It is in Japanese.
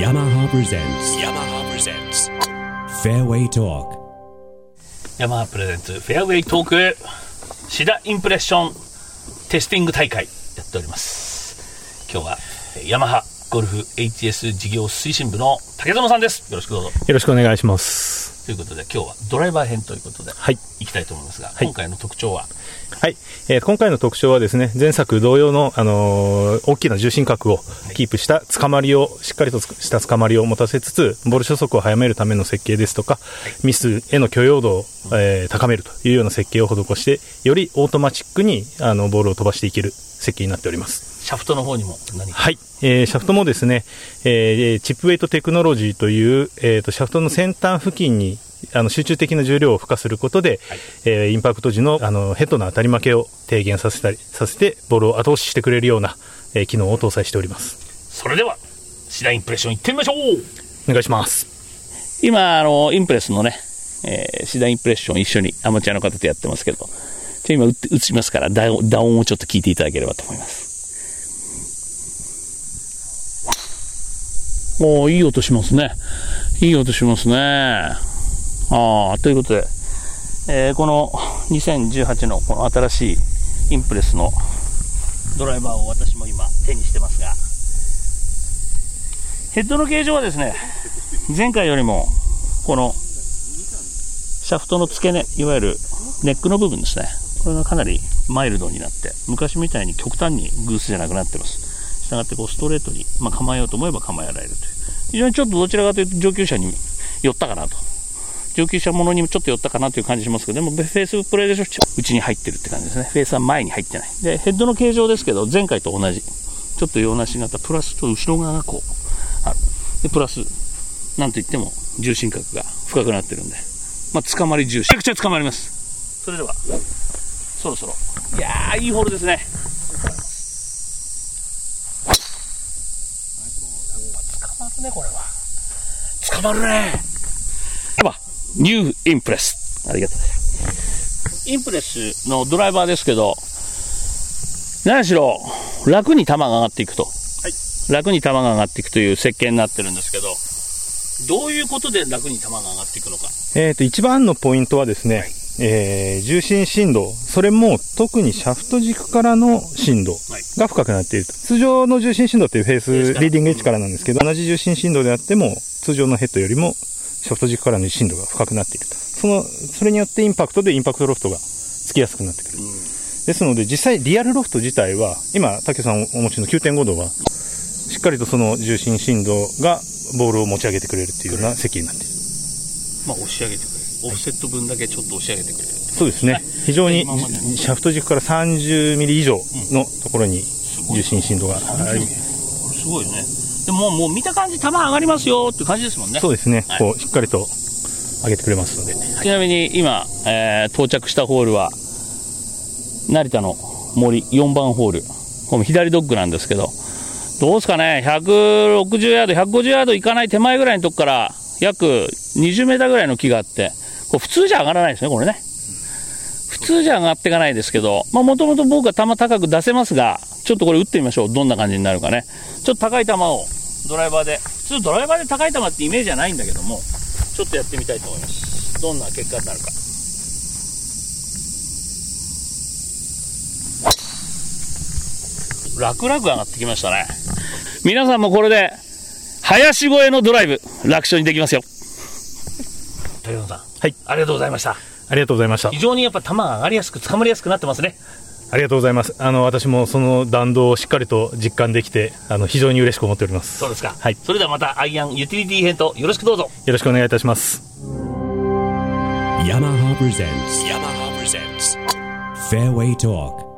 Yamaha presents Yamaha presents. Fairway talk. ヤマハ presents Fairway talk 試打インプレッションテスティング大会やっております。今日はえーヤマハゴルフ HS 事業推進部の竹園さんです。よろしくどうぞ。よろしくお願いします。ということで今日はドライバー編ということではい。いきたいと思いますが、い今回の特徴は？はい。えー今回の特徴はですね、前作同様の、あのー大きな重心角をキープした捕まりを、しっかりとつした捕まりを持たせつつ、ボール初速を早めるための設計ですとか、ミスへの許容度を、えー高めるというような設計を施して、よりオートマチックに、あの、ボールを飛ばしていける設計になっております。シャフトの方にもはい、えーシャフトもですね、えーチップウェイトテクノロジーという、えーとシャフトの先端付近にあの集中的な重量を付加することで、えーインパクト時のあのヘッドの当たり負けを低減させたりさせてボールを後押ししてくれるような、えー機能を搭載しております。それではシダインプレッションいってみましょう。お願いします。今あのインプレスのね、えーシダインプレッション一緒にアマチュアの方とやってますけどじゃあ今打って打ちますから打音をちょっと聞いていただければと思います。おーいい音しますね。いい音しますねあということで、えーこの2018のこの新しいインプレスのドライバーを私も今手にしてますがヘッドの形状はですね前回よりもこのシャフトの付け根いわゆるネックの部分ですねこれがかなりマイルドになって昔みたいに極端にグースじゃなくなってます。したがってこうストレートに、まあ、構えようと思えば構えられるという。非常にちょっとどちらかというと上級者に寄ったかなと。上級者ものにもちょっと寄ったかなという感じしますけどでもフェースプレーでしょ内に入ってるって感じですね。フェースは前に入ってない。でヘッドの形状ですけど前回と同じ。ちょっと洋梨型プラスと後ろ側がこうある。でプラスなんといっても重心角が深くなってるんで、まあ、捕まり重心。めちゃくちゃ捕まります。それではそろそろ。いやーいいホールですね。やっぱ捕まるねこれは。捕まるねニューインプレス。ありがとうございますインプレスのドライバーですけど何しろ楽に球が上がっていくと。楽に球が上がっていくという設計になってるんですけど、どういうことで楽に球が上がっていくのか。えー、と一番のポイントはですね、えー重心振動、それも特にシャフト軸からの振動が深くなっていると。通常の重心振動っていうフェース、リーディングエッジからなんですけど、同じ重心振動であっても、通常のヘッドよりもシャフト軸からの振動が深くなっていると。その、それによってインパクトでインパクトロフトがつきやすくなってくる。ですので、実際リアルロフト自体は、今、竹さんお持ちの9.5度は、しっかりとその重心振動がボールを持ち上げてくれるっていうような設計になっている。まあ、押し上げてくれる。オフセット分だけちょっと押し上げてくれる。そうですね。非常にシャフト軸から30ミリ以上のところに重心振動があり、すごいね。でももう見た感じ球上がりますよっていう感じですもんね。そうですねはい。こう、しっかりと上げてくれますので。ちなみに今、えー到着したホールは、成田の森4番ホール。この左ドッグなんですけど、どうですかね、160ヤード、150ヤードいかない手前ぐらいのとこから、約20メーターぐらいの木があって、これ普通じゃ上がらないですね、これね。普通じゃ上がっていかないですけど、まあもともと僕は球高く出せますが、ちょっとこれ打ってみましょう。どんな感じになるかね。ちょっと高い球をドライバーで、普通ドライバーで高い球ってイメージじゃないんだけども、ちょっとやってみたいと思います。どんな結果になるか。楽々上がってきましたね。皆さんもこれで、林越えのドライブ、楽勝にできますよ。竹野さん。はい。ありがとうございました。ありがとうございました非。常にやっぱ球が上がりやすく、捕まりやすくなってますね。ありがとうございます。あの、私もその弾道をしっかりと実感できて、あの、非常に嬉しく思っております。そうですか。はい。それではまたアイアンユーティリティ編とよろしくどうぞ。よろしくお願いいたします。yamaha presents yamaha presents fairway talk